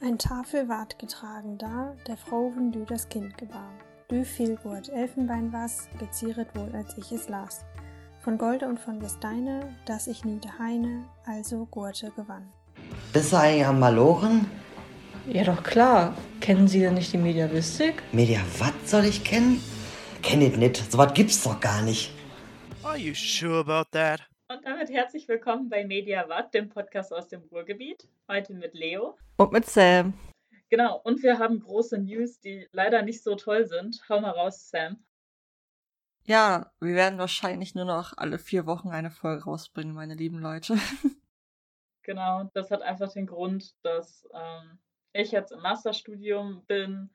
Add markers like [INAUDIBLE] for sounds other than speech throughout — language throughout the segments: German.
Ein Tafel ward getragen da, der Froven dü das Kind gebar. Dü viel Gurt Elfenbein was, gezieret wohl, als ich es las. Von Golde und von Gesteine, dass ich nie Heine, also Gurte gewann. Bist du eigentlich am Malochen? Ja, doch klar. Kennen Sie denn nicht die Mediavistik? Media, was soll ich kennen? Kenn ich nicht. So was gibt's doch gar nicht. Are you sure about that? Damit herzlich willkommen bei Media Watt, dem Podcast aus dem Ruhrgebiet. Heute mit Leo. Und mit Sam. Genau, und wir haben große News, die leider nicht so toll sind. Hau mal raus, Sam. Ja, wir werden wahrscheinlich nur noch alle vier Wochen eine Folge rausbringen, meine lieben Leute. [LAUGHS] Genau, das hat einfach den Grund, dass ähm, ich jetzt im Masterstudium bin,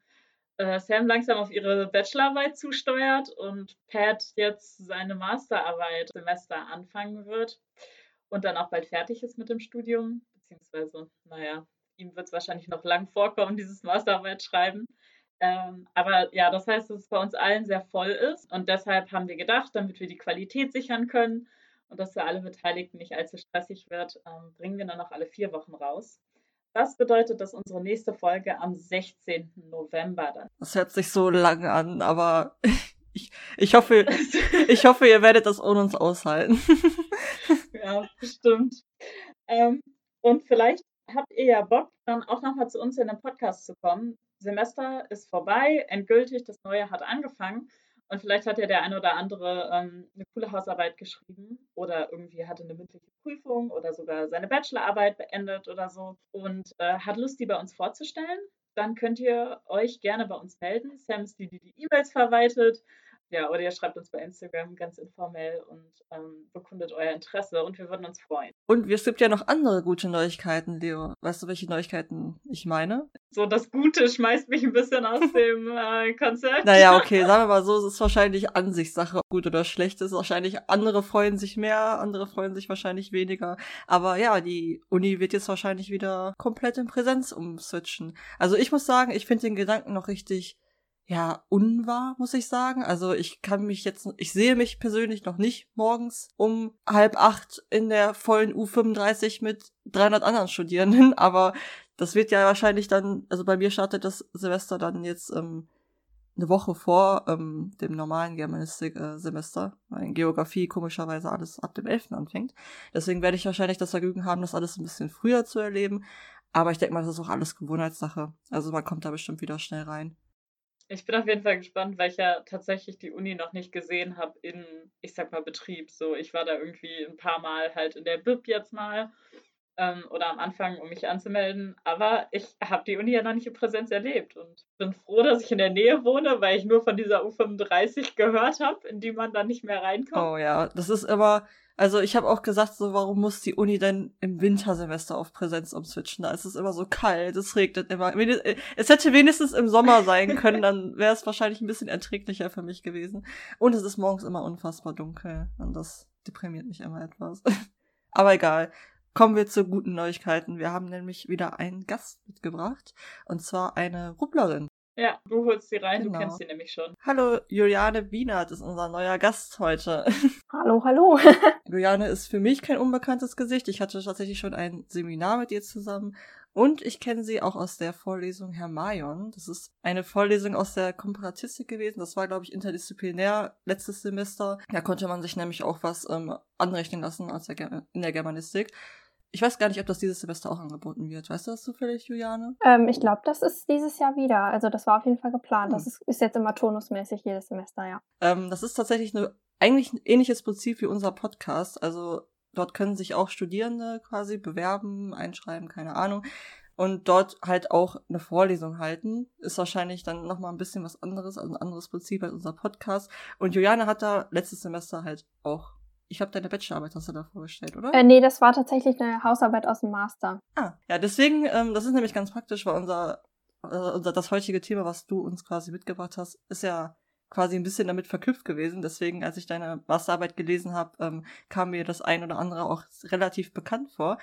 äh, Sam langsam auf ihre Bachelorarbeit zusteuert und Pat jetzt seine Masterarbeit Semester anfangen wird und dann auch bald fertig ist mit dem Studium, beziehungsweise, naja, ihm wird es wahrscheinlich noch lang vorkommen, dieses Masterarbeit schreiben. Ähm, aber ja, das heißt, dass es bei uns allen sehr voll ist und deshalb haben wir gedacht, damit wir die Qualität sichern können und dass für alle Beteiligten nicht allzu stressig wird, ähm, bringen wir dann noch alle vier Wochen raus. Das bedeutet, dass unsere nächste Folge am 16. November dann. Das hört sich so lang an, aber [LAUGHS] ich, ich hoffe, [LAUGHS] [LAUGHS] ich hoffe, ihr werdet das ohne uns aushalten. ja, bestimmt. Ähm, und vielleicht habt ihr ja Bock, dann auch nochmal zu uns in den Podcast zu kommen. Semester ist vorbei, endgültig, das neue hat angefangen. Und vielleicht hat ja der eine oder andere ähm, eine coole Hausarbeit geschrieben oder irgendwie hatte eine mündliche Prüfung oder sogar seine Bachelorarbeit beendet oder so und äh, hat Lust, die bei uns vorzustellen. Dann könnt ihr euch gerne bei uns melden. Sam ist die, die die E-Mails verwaltet ja, oder ihr schreibt uns bei Instagram ganz informell und ähm, bekundet euer Interesse und wir würden uns freuen. Und es gibt ja noch andere gute Neuigkeiten, Leo. Weißt du, welche Neuigkeiten ich meine? So, das Gute schmeißt mich ein bisschen aus [LAUGHS] dem äh, Konzept. Naja, [LAUGHS] okay, sagen wir mal so, es ist wahrscheinlich Ansichtssache, gut oder schlecht ist. Wahrscheinlich andere freuen sich mehr, andere freuen sich wahrscheinlich weniger. Aber ja, die Uni wird jetzt wahrscheinlich wieder komplett in Präsenz umswitchen. Also ich muss sagen, ich finde den Gedanken noch richtig ja, unwahr, muss ich sagen. Also ich kann mich jetzt, ich sehe mich persönlich noch nicht morgens um halb acht in der vollen U35 mit 300 anderen Studierenden, [LAUGHS] aber das wird ja wahrscheinlich dann, also bei mir startet das Semester dann jetzt ähm, eine Woche vor ähm, dem normalen Germanistik-Semester, weil in Geografie komischerweise alles ab dem 11. anfängt. Deswegen werde ich wahrscheinlich das Vergnügen haben, das alles ein bisschen früher zu erleben. Aber ich denke mal, das ist auch alles Gewohnheitssache. Also man kommt da bestimmt wieder schnell rein. Ich bin auf jeden Fall gespannt, weil ich ja tatsächlich die Uni noch nicht gesehen habe in, ich sag mal, Betrieb. So, ich war da irgendwie ein paar Mal halt in der BIP jetzt mal ähm, oder am Anfang, um mich anzumelden. Aber ich habe die Uni ja noch nicht in Präsenz erlebt und bin froh, dass ich in der Nähe wohne, weil ich nur von dieser U35 gehört habe, in die man dann nicht mehr reinkommt. Oh ja, das ist immer, also ich habe auch gesagt, so warum muss die Uni denn im Wintersemester auf Präsenz umswitchen? Da ist es immer so kalt, es regnet immer. Es hätte wenigstens im Sommer sein können, dann wäre es wahrscheinlich ein bisschen erträglicher für mich gewesen. Und es ist morgens immer unfassbar dunkel und das deprimiert mich immer etwas. [LAUGHS] Aber egal. Kommen wir zu guten Neuigkeiten. Wir haben nämlich wieder einen Gast mitgebracht und zwar eine Rubblerin. Ja, du holst sie rein, Genau. du kennst sie nämlich schon. Hallo, Juliane Wienert ist unser neuer Gast heute. [LAUGHS] Hallo, hallo. [LAUGHS] Juliane ist für mich kein unbekanntes Gesicht. Ich hatte tatsächlich schon ein Seminar mit ihr zusammen. Und ich kenne sie auch aus der Vorlesung Hermaion. Das ist eine Vorlesung aus der Komparatistik gewesen. Das war, glaube ich, interdisziplinär letztes Semester. Da konnte man sich nämlich auch was ähm, anrechnen lassen als der in der Germanistik. Ich weiß gar nicht, ob das dieses Semester auch angeboten wird. Weißt du das zufällig, Juliane? Ähm, ich glaube, das ist dieses Jahr wieder. Also das war auf jeden Fall geplant. Das Hm. ist, ist jetzt immer turnusmäßig jedes Semester, ja. Ähm, das ist tatsächlich eine, eigentlich ein ähnliches Prinzip wie unser Podcast. Also dort können sich auch Studierende quasi bewerben, einschreiben, keine Ahnung. Und dort halt auch eine Vorlesung halten. Ist wahrscheinlich dann nochmal ein bisschen was anderes, also ein anderes Prinzip als unser Podcast. Und Juliane hat da letztes Semester halt auch. Ich habe deine Bachelorarbeit hast du da vorgestellt, oder? Äh, nee, das war tatsächlich eine Hausarbeit aus dem Master. Ah, ja, deswegen, ähm, das ist nämlich ganz praktisch, weil unser, äh, unser, das heutige Thema, was du uns quasi mitgebracht hast, ist ja quasi ein bisschen damit verknüpft gewesen. Deswegen, als ich deine Masterarbeit gelesen habe, ähm, kam mir das ein oder andere auch relativ bekannt vor.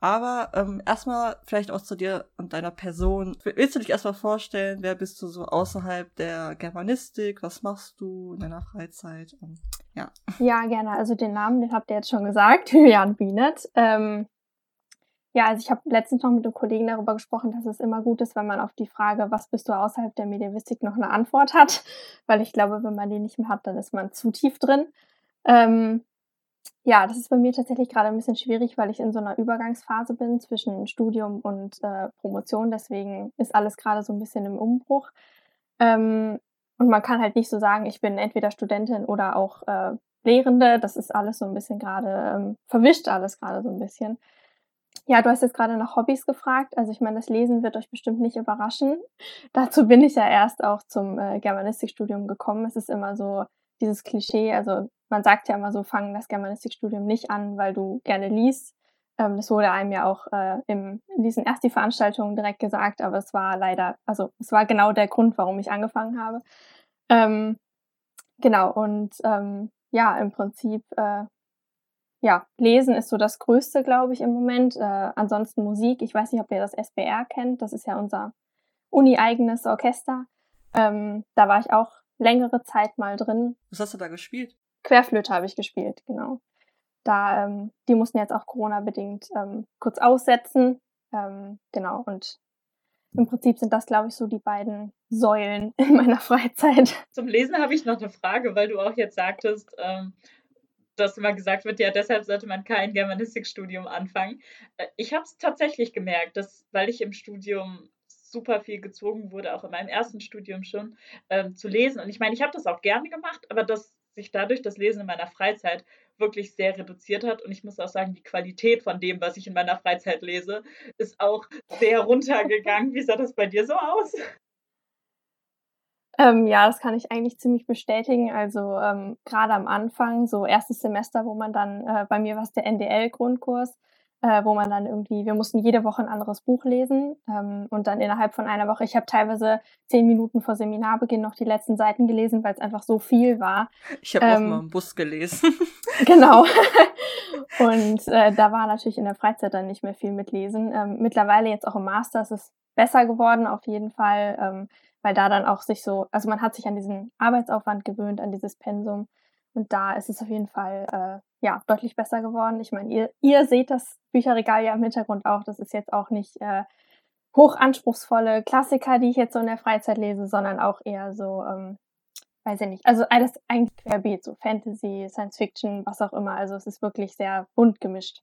Aber ähm, erstmal vielleicht auch zu dir und deiner Person. Willst du dich erstmal vorstellen, wer bist du so außerhalb der Germanistik? Was machst du in deiner Freizeit? Und, ja. Ja, gerne. Also den Namen, den habt ihr jetzt schon gesagt, [LAUGHS] Julian Bienert. Ähm, Ja, also ich habe letztens noch mit einem Kollegen darüber gesprochen, dass es immer gut ist, wenn man auf die Frage, was bist du außerhalb der Medievistik, noch eine Antwort hat. Weil ich glaube, wenn man die nicht mehr hat, dann ist man zu tief drin. Ähm, ja, das ist bei mir tatsächlich gerade ein bisschen schwierig, weil ich in so einer Übergangsphase bin zwischen Studium und äh, Promotion. Deswegen ist alles gerade so ein bisschen im Umbruch. Ähm, und man kann halt nicht so sagen, ich bin entweder Studentin oder auch äh, Lehrende. Das ist alles so ein bisschen gerade, ähm, verwischt alles gerade so ein bisschen. Ja, du hast jetzt gerade nach Hobbys gefragt. Also ich meine, das Lesen wird euch bestimmt nicht überraschen. [LAUGHS] Dazu bin ich ja erst auch zum äh, Germanistikstudium gekommen. Es ist immer so dieses Klischee, also man sagt ja immer so, fang das Germanistikstudium nicht an, weil du gerne liest. Ähm, das wurde einem ja auch äh, im, in diesen ersten Veranstaltungen direkt gesagt, aber es war leider, also es war genau der Grund, warum ich angefangen habe. Ähm, genau, und ähm, ja, im Prinzip, äh, ja, Lesen ist so das Größte, glaube ich, im Moment. Äh, ansonsten Musik, ich weiß nicht, ob ihr das SBR kennt, das ist ja unser uni-eigenes Orchester. Ähm, da war ich auch längere Zeit mal drin. Was hast du da gespielt? Querflöte habe ich gespielt, genau. Da, ähm, die mussten jetzt auch Corona-bedingt ähm, kurz aussetzen. Ähm, genau, und im Prinzip sind das, glaube ich, so die beiden Säulen [LAUGHS] in meiner Freizeit. Zum Lesen habe ich noch eine Frage, weil du auch jetzt sagtest, ähm, dass immer gesagt wird, ja, deshalb sollte man kein Germanistikstudium anfangen. Äh, ich habe es tatsächlich gemerkt, dass, weil ich im Studium super viel gezwungen wurde, auch in meinem ersten Studium schon, ähm, zu lesen. Und ich meine, ich habe das auch gerne gemacht, aber dass sich dadurch das Lesen in meiner Freizeit wirklich sehr reduziert hat. Und ich muss auch sagen, die Qualität von dem, was ich in meiner Freizeit lese, ist auch sehr [LAUGHS] runtergegangen. Wie sah das bei dir so aus? Ähm, ja, das kann ich eigentlich ziemlich bestätigen. Also ähm, gerade am Anfang, so erstes Semester, wo man dann, äh, bei mir war es der NDL-Grundkurs, äh, wo man dann irgendwie, wir mussten jede Woche ein anderes Buch lesen ähm, und dann innerhalb von einer Woche, ich habe teilweise zehn Minuten vor Seminarbeginn noch die letzten Seiten gelesen, weil es einfach so viel war. Ich habe ähm, auch mal im Bus gelesen. [LAUGHS] genau. [LAUGHS] und äh, da war natürlich in der Freizeit dann nicht mehr viel mit Lesen. Ähm, mittlerweile jetzt auch im Master ist es besser geworden auf jeden Fall, ähm, weil da dann auch sich so, also man hat sich an diesen Arbeitsaufwand gewöhnt, an dieses Pensum. Und da ist es auf jeden Fall äh, ja deutlich besser geworden. Ich meine, ihr, ihr seht das Bücherregal ja im Hintergrund auch. Das ist jetzt auch nicht äh, hochanspruchsvolle Klassiker, die ich jetzt so in der Freizeit lese, sondern auch eher so, ähm, weiß ich nicht, also alles eigentlich querbeet, so Fantasy, Science Fiction, was auch immer. Also es ist wirklich sehr bunt gemischt.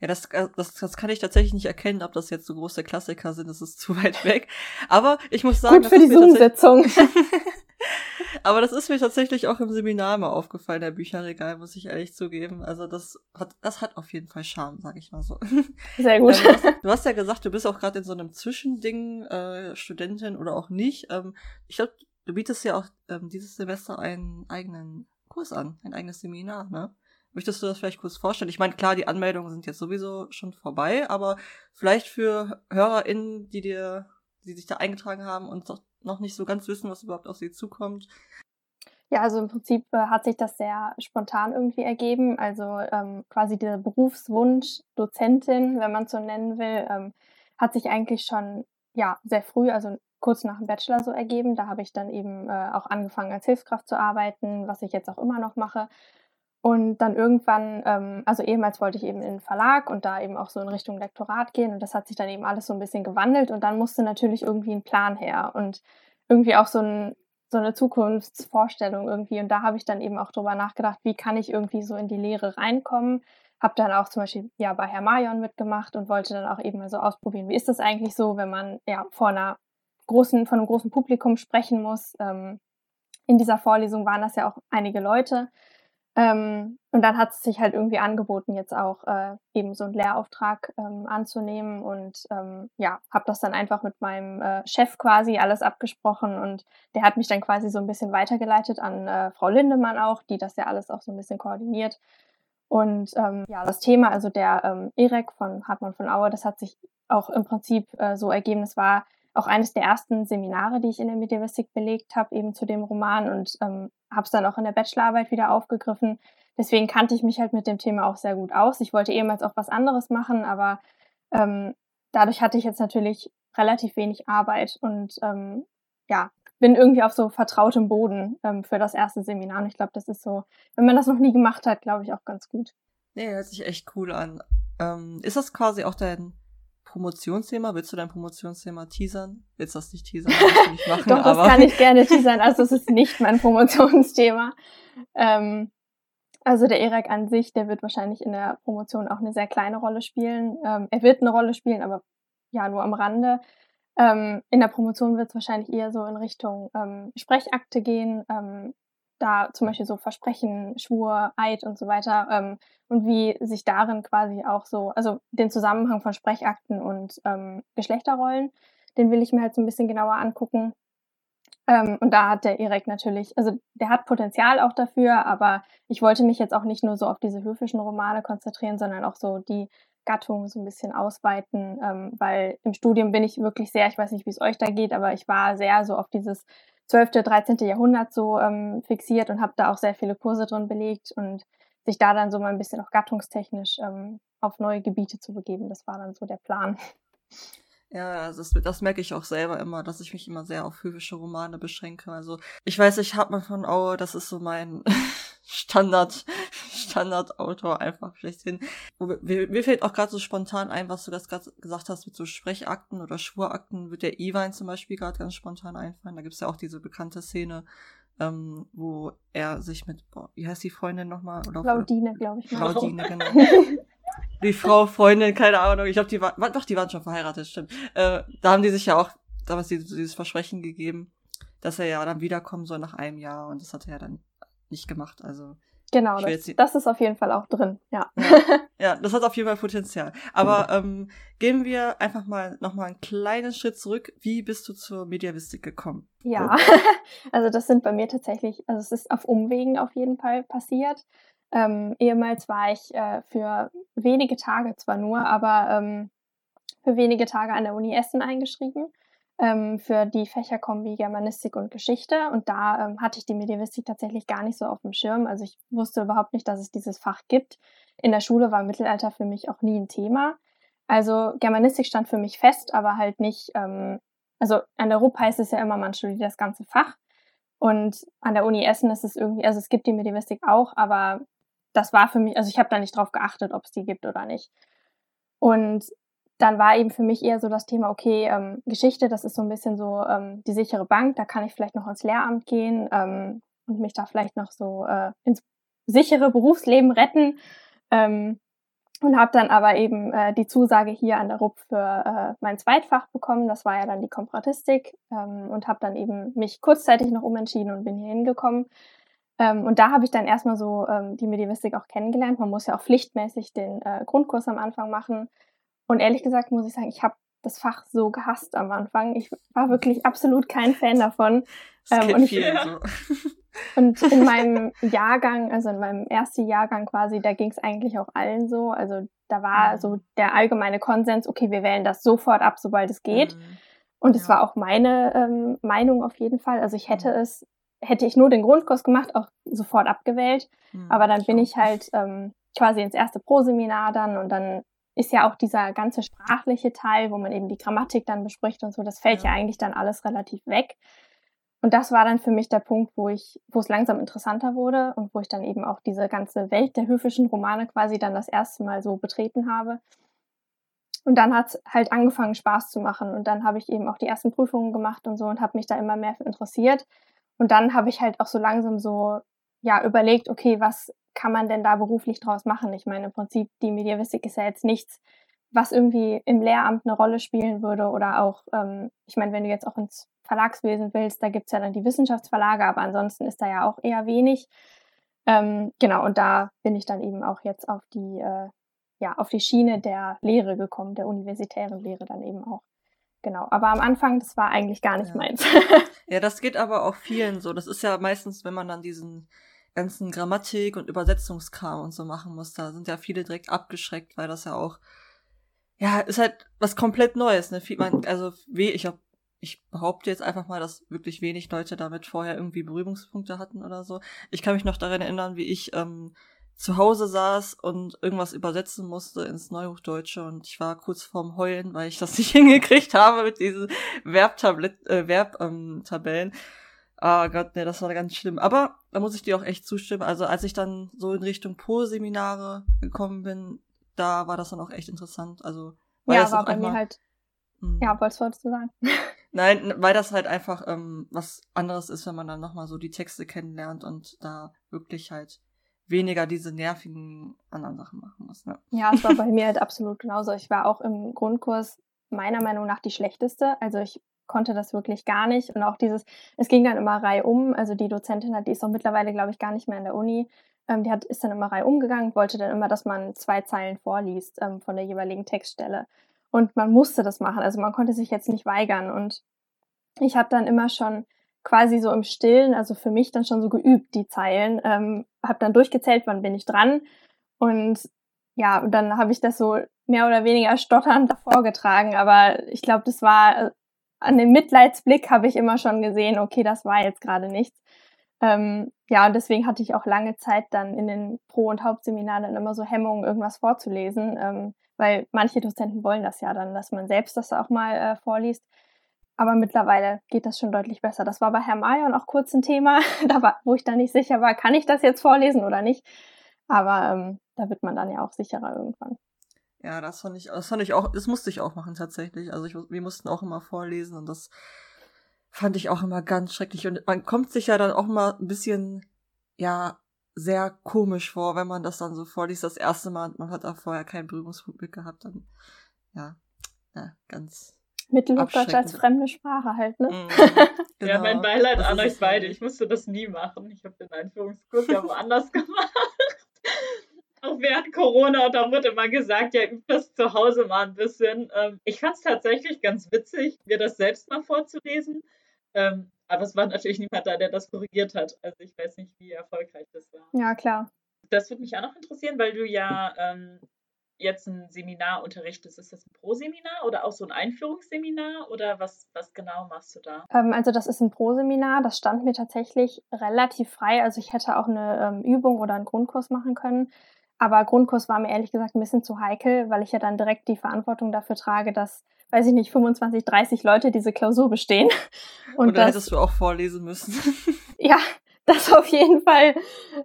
Ja, das, äh, das, das kann ich tatsächlich nicht erkennen, ob das jetzt so große Klassiker sind. Das ist [LAUGHS] zu weit weg. Aber ich muss sagen, Gut für die Zoom-Sitzung. [LAUGHS] Aber das ist mir tatsächlich auch im Seminar mal aufgefallen, der Bücherregal, muss ich ehrlich zugeben. Also das hat, das hat auf jeden Fall Charme, sag ich mal so. [LAUGHS] Sehr gut. Ähm, [LAUGHS] du, hast, du, hast, ja gesagt, du bist auch gerade in so einem Zwischending, äh, Studentin oder auch nicht. Ähm, ich glaube, du bietest ja auch ähm, dieses Semester einen eigenen Kurs an, ein eigenes Seminar, ne? Möchtest du das vielleicht kurz vorstellen? Ich meine, klar, die Anmeldungen sind jetzt sowieso schon vorbei, aber vielleicht für HörerInnen, die dir, die sich da eingetragen haben und noch nicht so ganz wissen, was überhaupt auf sie zukommt. Ja, also im Prinzip äh, hat sich das sehr spontan irgendwie ergeben. Also ähm, quasi dieser Berufswunsch Dozentin, wenn man so nennen will, ähm, hat sich eigentlich schon ja sehr früh, also kurz nach dem Bachelor so ergeben. Da habe ich dann eben äh, auch angefangen als Hilfskraft zu arbeiten, was ich jetzt auch immer noch mache. Und dann irgendwann, ähm, also ehemals wollte ich eben in den Verlag und da eben auch so in Richtung Lektorat gehen und das hat sich dann eben alles so ein bisschen gewandelt und dann musste natürlich irgendwie ein Plan her und irgendwie auch so, ein, so eine Zukunftsvorstellung irgendwie und da habe ich dann eben auch drüber nachgedacht, wie kann ich irgendwie so in die Lehre reinkommen. Habe dann auch zum Beispiel ja bei Herr Marion mitgemacht und wollte dann auch eben mal so ausprobieren, wie ist das eigentlich so, wenn man ja vor einer großen, von einem großen Publikum sprechen muss. Ähm, in dieser Vorlesung waren das ja auch einige Leute ähm, und dann hat es sich halt irgendwie angeboten, jetzt auch äh, eben so einen Lehrauftrag ähm, anzunehmen und ähm, ja, habe das dann einfach mit meinem äh, Chef quasi alles abgesprochen und der hat mich dann quasi so ein bisschen weitergeleitet an äh, Frau Lindemann auch, die das ja alles auch so ein bisschen koordiniert. Und ähm, ja, das Thema, also der ähm, EREC von Hartmann von Auer, das hat sich auch im Prinzip äh, so ergeben. Es war auch eines der ersten Seminare, die ich in der Medievistik belegt habe, eben zu dem Roman und ähm, habe es dann auch in der Bachelorarbeit wieder aufgegriffen. Deswegen kannte ich mich halt mit dem Thema auch sehr gut aus. Ich wollte ehemals auch was anderes machen, aber ähm, dadurch hatte ich jetzt natürlich relativ wenig Arbeit und ähm, ja, bin irgendwie auf so vertrautem Boden ähm, für das erste Seminar. Und ich glaube, das ist so, wenn man das noch nie gemacht hat, glaube ich auch ganz gut. Nee, hört sich echt cool an. Ähm, ist das quasi auch dein Promotionsthema? Willst du dein Promotionsthema teasern? Willst du das nicht teasern? [LAUGHS] Das nicht machen, Doch, das kann ich gerne teasern. Also es ist nicht mein Promotionsthema. Ähm, also der Erik an sich, der wird wahrscheinlich in der Promotion auch eine sehr kleine Rolle spielen. Ähm, er wird eine Rolle spielen, aber ja, nur am Rande. Ähm, in der Promotion wird es wahrscheinlich eher so in Richtung ähm, Sprechakte gehen, ähm, da zum Beispiel so Versprechen, Schwur, Eid und so weiter ähm, und wie sich darin quasi auch so, also den Zusammenhang von Sprechakten und ähm, Geschlechterrollen, den will ich mir halt so ein bisschen genauer angucken. Ähm, und da hat der Erik natürlich, also der hat Potenzial auch dafür, aber ich wollte mich jetzt auch nicht nur so auf diese höfischen Romane konzentrieren, sondern auch so die Gattung so ein bisschen ausweiten, ähm, weil im Studium bin ich wirklich sehr, ich weiß nicht, wie es euch da geht, aber ich war sehr so auf dieses 12., 13. Jahrhundert so ähm, fixiert und habe da auch sehr viele Kurse drin belegt und sich da dann so mal ein bisschen auch gattungstechnisch ähm, auf neue Gebiete zu begeben, das war dann so der Plan. Ja, das, das merke ich auch selber immer, dass ich mich immer sehr auf höfische Romane beschränke. Also ich weiß, ich habe mal von Aue, das ist so mein Standard, [LAUGHS] Standardautor einfach schlechthin. Mir, mir fällt auch gerade so spontan ein, was du das gerade gesagt hast mit so Sprechakten oder Schwurakten, wird der Iwein zum Beispiel gerade ganz spontan einfallen. Da gibt's ja auch diese bekannte Szene, ähm, wo er sich mit, boah, wie heißt die Freundin nochmal? Claudine, glaube ich. Mal. Claudine, [LAUGHS] genau. die Frau, Freundin, keine Ahnung. Ich glaube, die waren, doch, die waren schon verheiratet, stimmt. Äh, da haben die sich ja auch damals dieses Versprechen gegeben, dass er ja dann wiederkommen soll nach einem Jahr und das hat er ja dann nicht gemacht. Also Genau, das, das, ist auf jeden Fall auch drin, ja. ja. ja. das hat auf jeden Fall Potenzial. Aber ähm, gehen wir einfach mal nochmal einen kleinen Schritt zurück. Wie bist du zur Mediavistik gekommen? Ja, [LAUGHS] also das sind bei mir tatsächlich, also es ist auf Umwegen auf jeden Fall passiert. Ähm, ehemals war ich äh, für wenige Tage zwar nur, aber ähm, für wenige Tage an der Uni Essen eingeschrieben ähm, für die Fächerkombi Germanistik und Geschichte. Und da ähm, hatte ich die Medievistik tatsächlich gar nicht so auf dem Schirm. Also ich wusste überhaupt nicht, dass es dieses Fach gibt. In der Schule war Mittelalter für mich auch nie ein Thema. Also Germanistik stand für mich fest, aber halt nicht, ähm, also an der RUP heißt es ja immer, man studiert das ganze Fach. Und an der Uni Essen ist es irgendwie, also es gibt die Medievistik auch, aber das war für mich, also ich habe da nicht drauf geachtet, ob es die gibt oder nicht. Und dann war eben für mich eher so das Thema, okay, ähm, Geschichte, das ist so ein bisschen so ähm, die sichere Bank, da kann ich vielleicht noch ins Lehramt gehen ähm, und mich da vielleicht noch so äh, ins sichere Berufsleben retten. Ähm, und habe dann aber eben äh, die Zusage hier an der RUP für äh, mein Zweitfach bekommen. Das war ja dann die Komparatistik ähm, und habe dann eben mich kurzzeitig noch umentschieden und bin hier hingekommen. Ähm, und da habe ich dann erstmal so ähm, die Medievistik auch kennengelernt. Man muss ja auch pflichtmäßig den äh, Grundkurs am Anfang machen. Und ehrlich gesagt muss ich sagen, ich habe das Fach so gehasst am Anfang. Ich war wirklich absolut kein Fan davon. Das ähm, und, ich, so. [LAUGHS] und in meinem Jahrgang, also in meinem ersten Jahrgang quasi, da ging es eigentlich auch allen so. Also da war mhm. so der allgemeine Konsens, okay, wir wählen das sofort ab, sobald es geht. Mhm. Und es ja. war auch meine ähm, Meinung auf jeden Fall. Also ich hätte mhm. es, hätte ich nur den Grundkurs gemacht, auch sofort abgewählt. Mhm, Aber dann bin ich halt ähm, quasi ins erste Pro-Seminar dann und dann ist ja auch dieser ganze sprachliche Teil, wo man eben die Grammatik dann bespricht und so, das fällt ja, ja eigentlich dann alles relativ weg. Und das war dann für mich der Punkt, wo ich, wo es langsam interessanter wurde und wo ich dann eben auch diese ganze Welt der höfischen Romane quasi dann das erste Mal so betreten habe. Und dann hat es halt angefangen, Spaß zu machen. Und dann habe ich eben auch die ersten Prüfungen gemacht und so und habe mich da immer mehr für interessiert. Und dann habe ich halt auch so langsam so, ja, überlegt, okay, was kann man denn da beruflich draus machen? Ich meine, im Prinzip, die Mediavistik ist ja jetzt nichts, was irgendwie im Lehramt eine Rolle spielen würde oder auch, ähm, ich meine, wenn du jetzt auch ins Verlagswesen willst, da gibt's ja dann die Wissenschaftsverlage, aber ansonsten ist da ja auch eher wenig. Ähm, genau, und da bin ich dann eben auch jetzt auf die, äh, ja, auf die Schiene der Lehre gekommen, der universitären Lehre dann eben auch. Genau, aber am Anfang, das war eigentlich gar nicht ja. meins. [LAUGHS] ja, das geht aber auch vielen so. Das ist ja meistens, wenn man dann diesen ganzen Grammatik und Übersetzungskram und so machen muss, da sind ja viele direkt abgeschreckt, weil das ja auch, ja, ist halt was komplett Neues, ne? Man, also, wie, ich hab, ich behaupte jetzt einfach mal, dass wirklich wenig Leute damit vorher irgendwie Berührungspunkte hatten oder so. Ich kann mich noch daran erinnern, wie ich ähm, zu Hause saß und irgendwas übersetzen musste ins Neuhochdeutsche und ich war kurz vorm Heulen, weil ich das [LAUGHS] nicht hingekriegt habe mit diesen Verbtabellen. Äh, Verb, ähm, Tabellen. Ah Gott, nee, das war ganz schlimm. Aber da muss ich dir auch echt zustimmen. Also als ich dann so in Richtung Pro-Seminare gekommen bin, da war das dann auch echt interessant. Also, weil ja, war bei einmal, mir halt. Mh, ja, was wolltest du sagen? [LAUGHS] Nein, weil das halt einfach ähm, was anderes ist, wenn man dann nochmal so die Texte kennenlernt und da wirklich halt weniger diese nervigen anderen Sachen machen muss. Ne? Ja, es war [LAUGHS] bei mir halt absolut genauso. Ich war auch im Grundkurs meiner Meinung nach die schlechteste. Also ich konnte das wirklich gar nicht. Und auch dieses, es ging dann immer reihum. Also die Dozentin hat, die ist auch mittlerweile, glaube ich, gar nicht mehr in der Uni. Ähm, die hat, ist dann immer reihum gegangen, wollte dann immer, dass man zwei Zeilen vorliest ähm, von der jeweiligen Textstelle. Und man musste das machen. Also man konnte sich jetzt nicht weigern. Und ich habe dann immer schon quasi so im Stillen, also für mich dann schon so geübt, die Zeilen. Ähm, habe dann durchgezählt, wann bin ich dran. Und ja, und dann habe ich das so mehr oder weniger stotternd [LAUGHS] davor getragen. Aber ich glaube, das war an dem Mitleidsblick habe ich immer schon gesehen, okay, das war jetzt gerade nichts. Ähm, ja, und deswegen hatte ich auch lange Zeit dann in den Pro- und Hauptseminaren immer so Hemmungen, irgendwas vorzulesen. Ähm, weil manche Dozenten wollen das ja dann, dass man selbst das auch mal äh, vorliest. Aber mittlerweile geht das schon deutlich besser. Das war bei Herrn Mayon auch kurz ein Thema, [LAUGHS] da war, wo ich dann nicht sicher war, kann ich das jetzt vorlesen oder nicht. Aber ähm, da wird man dann ja auch sicherer irgendwann. Ja, das fand ich, das fand ich auch, das musste ich auch machen tatsächlich. Also ich, wir mussten auch immer vorlesen und das fand ich auch immer ganz schrecklich. Und man kommt sich ja dann auch mal ein bisschen, ja, sehr komisch vor, wenn man das dann so vorliest, das erste Mal, man hat da vorher keinen Berührungspunkt mit gehabt, dann, ja, ja ganz. Mittelhochdeutsch als fremde Sprache halt, ne? Mm, genau. [LAUGHS] Ja, mein Beileid an euch beide. Ich musste das nie machen. Ich habe den Einführungskurs ja woanders [LAUGHS] gemacht. Auch während Corona, da wurde immer gesagt, ja, übt das zu Hause mal ein bisschen. Ähm, ich fand es tatsächlich ganz witzig, mir das selbst mal vorzulesen. Ähm, aber es war natürlich niemand da, der das korrigiert hat. Also ich weiß nicht, wie erfolgreich das war. Ja, klar. Das würde mich auch noch interessieren, weil du ja ähm, jetzt ein Seminar unterrichtest. Ist das ein Pro-Seminar oder auch so ein Einführungsseminar oder was, was genau machst du da? Ähm, also das ist ein Pro-Seminar. Das stand mir tatsächlich relativ frei. Also ich hätte auch eine ähm, Übung oder einen Grundkurs machen können. Aber Grundkurs war mir ehrlich gesagt ein bisschen zu heikel, weil ich ja dann direkt die Verantwortung dafür trage, dass weiß ich nicht, 25, 30 Leute diese Klausur bestehen. [LAUGHS] Und Oder das, hättest du auch vorlesen müssen. [LAUGHS] ja, das auf jeden Fall.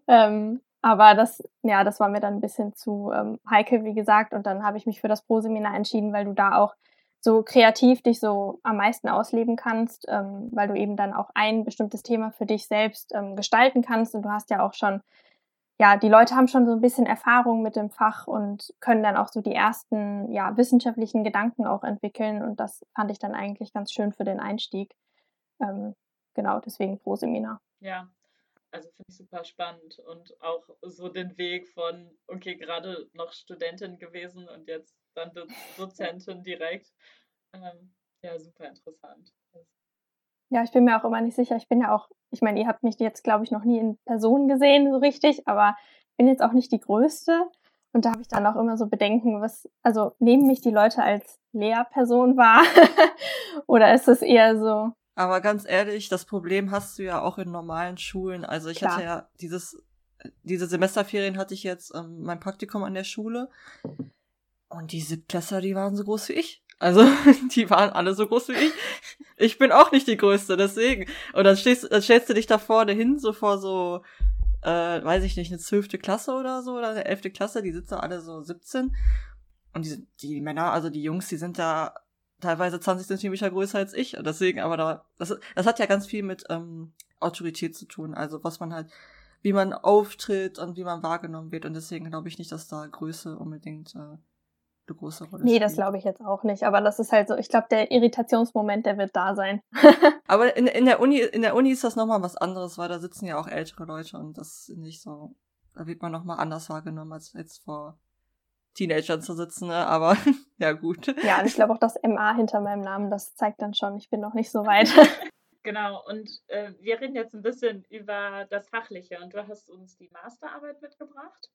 Ähm, aber das, ja, das war mir dann ein bisschen zu ähm, heikel, wie gesagt. Und dann habe ich mich für das Pro-Seminar entschieden, weil du da auch so kreativ dich so am meisten ausleben kannst, ähm, weil du eben dann auch ein bestimmtes Thema für dich selbst ähm, gestalten kannst. Und du hast ja auch schon ja, die Leute haben schon so ein bisschen Erfahrung mit dem Fach und können dann auch so die ersten, ja, wissenschaftlichen Gedanken auch entwickeln. Und das fand ich dann eigentlich ganz schön für den Einstieg. Ähm, genau, deswegen pro Seminar. Ja, also finde ich super spannend und auch so den Weg von, okay, gerade noch Studentin gewesen und jetzt dann Dozentin direkt. Ähm, ja, super interessant. Ja, ich bin mir auch immer nicht sicher. Ich bin ja auch, ich meine, ihr habt mich jetzt, glaube ich, noch nie in Person gesehen, so richtig, aber ich bin jetzt auch nicht die Größte. Und da habe ich dann auch immer so Bedenken, was, also nehmen mich die Leute als Lehrperson wahr? [LAUGHS] Oder ist es eher so? Aber ganz ehrlich, das Problem hast du ja auch in normalen Schulen. Also ich Klar. hatte ja dieses, diese Semesterferien hatte ich jetzt ähm, mein Praktikum an der Schule. Und diese Siebtklässler, die waren so groß wie ich. Also, [LAUGHS] die waren alle so groß wie ich. Ich bin auch nicht die Größte, deswegen. Und dann, stehst, dann stellst du dich da vorne hin, so vor so, äh, weiß ich nicht, eine zwölfte Klasse oder so, oder eine elfte Klasse, die sitzen alle so 17. Und die, die Männer, also die Jungs, die sind da teilweise 20 Zentimeter größer als ich. Und deswegen, aber da, das, das hat ja ganz viel mit ähm, Autorität zu tun. Also was man halt, wie man auftritt und wie man wahrgenommen wird. Und deswegen glaube ich nicht, dass da Größe unbedingt äh, eine große Rolle Nee, das glaube ich jetzt auch nicht. Aber das ist halt so, ich glaube, der Irritationsmoment, der wird da sein. [LAUGHS] aber in, in der Uni, in der Uni ist das nochmal was anderes, weil da sitzen ja auch ältere Leute und das nicht so, da wird man nochmal anders wahrgenommen, als jetzt vor Teenagern zu sitzen, ne? aber [LAUGHS] ja gut. Ja, und ich glaube auch das MA hinter meinem Namen, das zeigt dann schon, ich bin noch nicht so weit. [LAUGHS] Genau, und äh, wir reden jetzt ein bisschen über das Fachliche und du hast uns die Masterarbeit mitgebracht.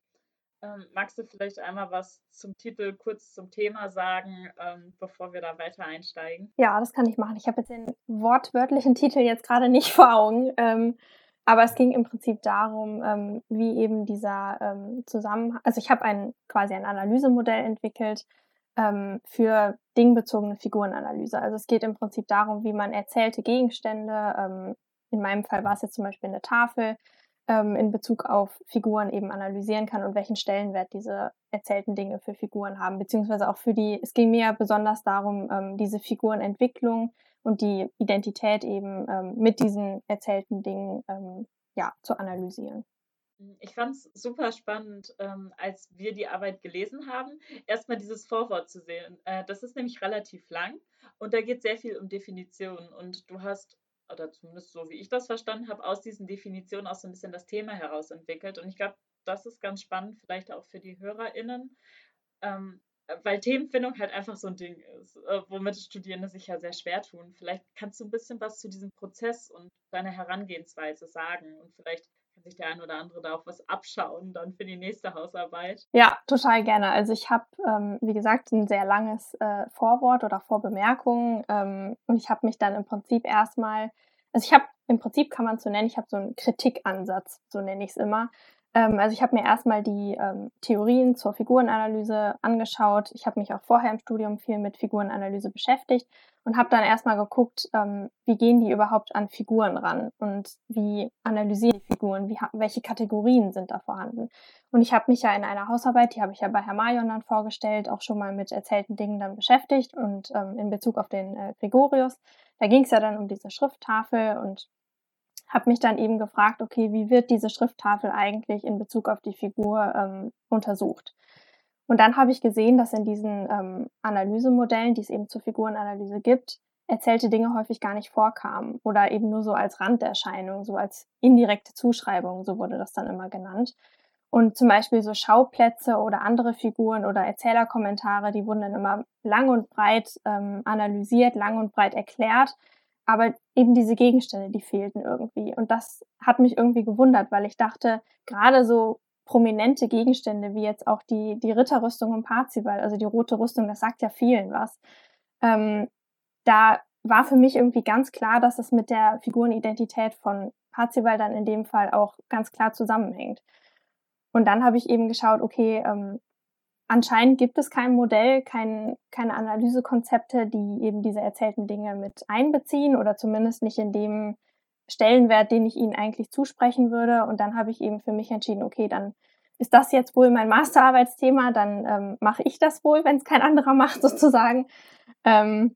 Ähm, magst du vielleicht einmal was zum Titel, kurz zum Thema sagen, ähm, bevor wir da weiter einsteigen? Ja, das kann ich machen. Ich habe jetzt den wortwörtlichen Titel jetzt gerade nicht vor Augen. Ähm, aber es ging im Prinzip darum, ähm, wie eben dieser ähm, Zusammenhang, also ich habe ein quasi ein Analysemodell entwickelt ähm, für dingbezogene Figurenanalyse. Also es geht im Prinzip darum, wie man erzählte Gegenstände, in meinem Fall war es jetzt zum Beispiel eine Tafel, ähm, in Bezug auf Figuren eben analysieren kann und welchen Stellenwert diese erzählten Dinge für Figuren haben, beziehungsweise auch für die, es ging mir besonders darum, ähm, diese Figurenentwicklung und die Identität eben ähm, mit diesen erzählten Dingen ähm, ja, zu analysieren. Ich fand es super spannend, ähm, als wir die Arbeit gelesen haben, erstmal dieses Vorwort zu sehen. Äh, das ist nämlich relativ lang und da geht sehr viel um Definitionen. Und du hast, oder zumindest so wie ich das verstanden habe, aus diesen Definitionen auch so ein bisschen das Thema heraus entwickelt. Und ich glaube, das ist ganz spannend, vielleicht auch für die HörerInnen, ähm, weil Themenfindung halt einfach so ein Ding ist, äh, womit Studierende sich ja sehr schwer tun. Vielleicht kannst du ein bisschen was zu diesem Prozess und deiner Herangehensweise sagen und vielleicht kann sich der ein oder andere da auch was abschauen dann für die nächste Hausarbeit. Ja, total gerne. Also ich habe, ähm, wie gesagt, ein sehr langes äh, Vorwort oder Vorbemerkung ähm, und ich habe mich dann im Prinzip erstmal, also ich habe im Prinzip kann man es so nennen, ich habe so einen Kritikansatz, so nenne ich es immer. Ähm, also ich habe mir erstmal die ähm, Theorien zur Figurenanalyse angeschaut. Ich habe mich auch vorher im Studium viel mit Figurenanalyse beschäftigt und habe dann erstmal geguckt, ähm, wie gehen die überhaupt an Figuren ran und wie analysieren die Figuren, wie, welche Kategorien sind da vorhanden. Und ich habe mich ja in einer Hausarbeit, die habe ich ja bei Herr Marion dann vorgestellt, auch schon mal mit erzählten Dingen dann beschäftigt und ähm, in Bezug auf den äh, Gregorius. Da ging es ja dann um diese Schrifttafel und habe mich dann eben gefragt, okay, wie wird diese Schrifttafel eigentlich in Bezug auf die Figur ähm, untersucht? Und dann habe ich gesehen, dass in diesen ähm, Analysemodellen, die es eben zur Figurenanalyse gibt, erzählte Dinge häufig gar nicht vorkamen oder eben nur so als Randerscheinung, so als indirekte Zuschreibung, so wurde das dann immer genannt. Und zum Beispiel so Schauplätze oder andere Figuren oder Erzählerkommentare, die wurden dann immer lang und breit ähm, analysiert, lang und breit erklärt aber eben diese Gegenstände, die fehlten irgendwie. Und das hat mich irgendwie gewundert, weil ich dachte, gerade so prominente Gegenstände, wie jetzt auch die, die Ritterrüstung im Parzival, also die rote Rüstung, das sagt ja vielen was. Ähm, da war für mich irgendwie ganz klar, dass es mit der Figurenidentität von Parzival dann in dem Fall auch ganz klar zusammenhängt. Und dann habe ich eben geschaut, okay, ähm, anscheinend gibt es kein Modell, kein, keine Analysekonzepte, die eben diese erzählten Dinge mit einbeziehen oder zumindest nicht in dem Stellenwert, den ich ihnen eigentlich zusprechen würde. Und dann habe ich eben für mich entschieden, okay, dann ist das jetzt wohl mein Masterarbeitsthema, dann ähm, mache ich das wohl, wenn es kein anderer [LAUGHS] macht sozusagen. Ähm,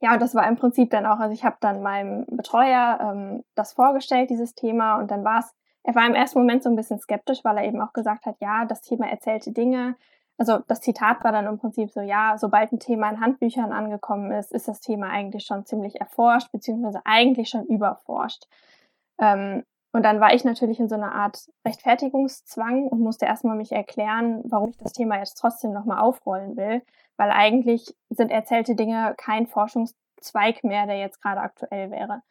ja, und das war im Prinzip dann auch, also ich habe dann meinem Betreuer ähm, das vorgestellt, dieses Thema, und dann war es, er war im ersten Moment so ein bisschen skeptisch, weil er eben auch gesagt hat, ja, das Thema erzählte Dinge, also das Zitat war dann im Prinzip so, ja, sobald ein Thema in Handbüchern angekommen ist, ist das Thema eigentlich schon ziemlich erforscht, beziehungsweise eigentlich schon überforscht. Ähm, und dann war ich natürlich in so einer Art Rechtfertigungszwang und musste erstmal mich erklären, warum ich das Thema jetzt trotzdem nochmal aufrollen will, weil eigentlich sind erzählte Dinge kein Forschungszweig mehr, der jetzt gerade aktuell wäre.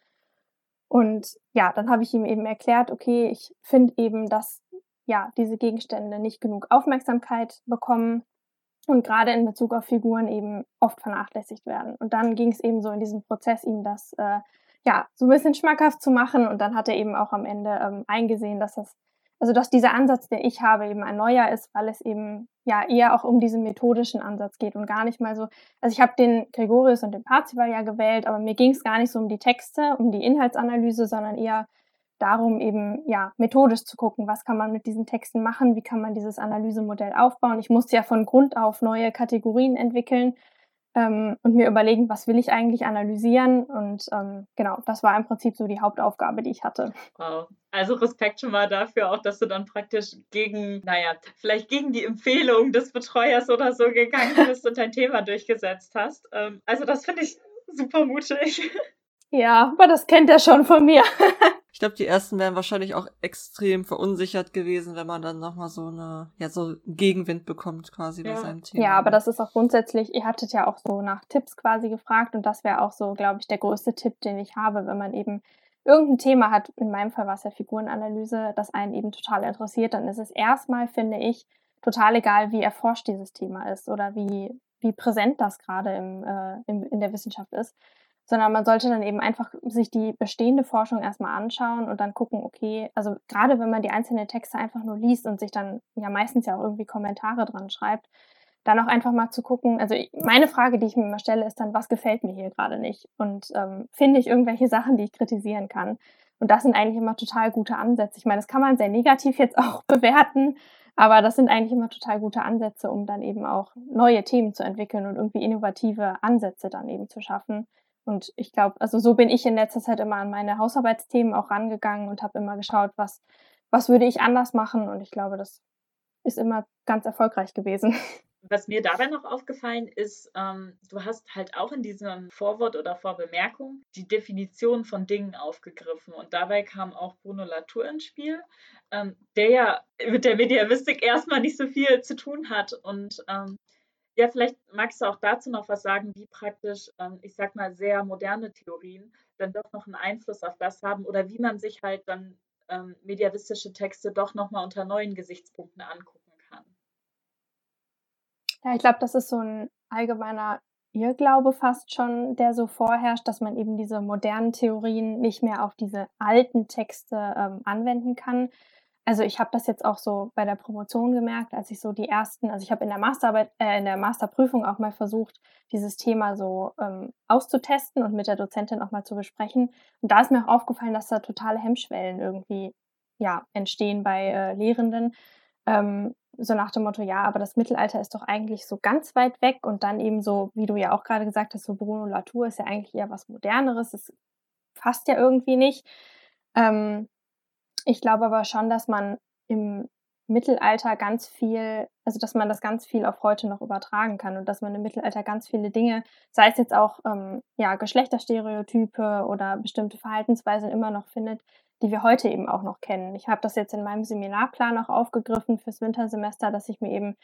Und ja, dann habe ich ihm eben erklärt, okay, ich finde eben, dass ja, diese Gegenstände nicht genug Aufmerksamkeit bekommen und gerade in Bezug auf Figuren eben oft vernachlässigt werden. Und dann ging es eben so in diesem Prozess, ihm das äh, ja so ein bisschen schmackhaft zu machen. Und dann hat er eben auch am Ende ähm, eingesehen, dass das, also dass dieser Ansatz, den ich habe, eben ein neuer ist, weil es eben ja eher auch um diesen methodischen Ansatz geht und gar nicht mal so. Also ich habe den Gregorius und den Parzival ja gewählt, aber mir ging es gar nicht so um die Texte, um die Inhaltsanalyse, sondern eher darum, eben ja methodisch zu gucken, was kann man mit diesen Texten machen, wie kann man dieses Analysemodell aufbauen. Ich musste ja von Grund auf neue Kategorien entwickeln ähm, und mir überlegen, was will ich eigentlich analysieren. Und ähm, genau, das war im Prinzip so die Hauptaufgabe, die ich hatte. Wow. Also Respekt schon mal dafür auch, dass du dann praktisch gegen, naja, vielleicht gegen die Empfehlung des Betreuers oder so gegangen [LAUGHS] bist und dein Thema durchgesetzt hast. Ähm, also das finde ich super mutig. Ja, aber das kennt er schon von mir. [LAUGHS] Ich glaube, die ersten wären wahrscheinlich auch extrem verunsichert gewesen, wenn man dann nochmal so eine, ja, so Gegenwind bekommt quasi ja. bei seinem Thema. Ja, aber das ist auch grundsätzlich, ihr hattet ja auch so nach Tipps quasi gefragt und das wäre auch so, glaube ich, der größte Tipp, den ich habe, wenn man eben irgendein Thema hat, in meinem Fall war es ja Figurenanalyse, das einen eben total interessiert, dann ist es erstmal, finde ich, total egal, wie erforscht dieses Thema ist oder wie, wie präsent das gerade im, äh, im, in der Wissenschaft ist sondern man sollte dann eben einfach sich die bestehende Forschung erstmal anschauen und dann gucken, okay, also gerade wenn man die einzelnen Texte einfach nur liest und sich dann ja meistens ja auch irgendwie Kommentare dran schreibt, dann auch einfach mal zu gucken, also meine Frage, die ich mir immer stelle, ist dann, was gefällt mir hier gerade nicht? Und ähm, finde ich irgendwelche Sachen, die ich kritisieren kann? Und das sind eigentlich immer total gute Ansätze. Ich meine, das kann man sehr negativ jetzt auch [LAUGHS] bewerten, aber das sind eigentlich immer total gute Ansätze, um dann eben auch neue Themen zu entwickeln und irgendwie innovative Ansätze dann eben zu schaffen. Und ich glaube, also so bin ich in letzter Zeit immer an meine Hausarbeitsthemen auch rangegangen und habe immer geschaut, was, was würde ich anders machen. Und ich glaube, das ist immer ganz erfolgreich gewesen. [LAUGHS] Was mir dabei noch aufgefallen ist, ähm, du hast halt auch in diesem Vorwort oder Vorbemerkung die Definition von Dingen aufgegriffen. Und dabei kam auch Bruno Latour ins Spiel, ähm, der ja mit der Mediavistik erstmal nicht so viel zu tun hat. Und ähm, ja, vielleicht magst du auch dazu noch was sagen, wie praktisch, ähm, ich sag mal, sehr moderne Theorien dann doch noch einen Einfluss auf das haben oder wie man sich halt dann ähm, mediavistische Texte doch nochmal unter neuen Gesichtspunkten angucken kann. Ja, ich glaube, das ist so ein allgemeiner Irrglaube fast schon, der so vorherrscht, dass man eben diese modernen Theorien nicht mehr auf diese alten Texte ähm, anwenden kann, also ich habe das jetzt auch so bei der Promotion gemerkt, als ich so die ersten, also ich habe in der Masterarbeit, äh, in der Masterprüfung auch mal versucht, dieses Thema so ähm, auszutesten und mit der Dozentin auch mal zu besprechen. Und da ist mir auch aufgefallen, dass da totale Hemmschwellen irgendwie ja entstehen bei äh, Lehrenden. Ähm, so nach dem Motto, ja, aber das Mittelalter ist doch eigentlich so ganz weit weg und dann eben so, wie du ja auch gerade gesagt hast, so Bruno Latour ist ja eigentlich eher was Moderneres, das passt ja irgendwie nicht. Ähm, ich glaube aber schon, dass man im Mittelalter ganz viel, also dass man das ganz viel auf heute noch übertragen kann und dass man im Mittelalter ganz viele Dinge, sei es jetzt auch ähm, ja Geschlechterstereotype oder bestimmte Verhaltensweisen immer noch findet, die wir heute eben auch noch kennen. Ich habe das jetzt in meinem Seminarplan auch aufgegriffen fürs Wintersemester, dass ich mir eben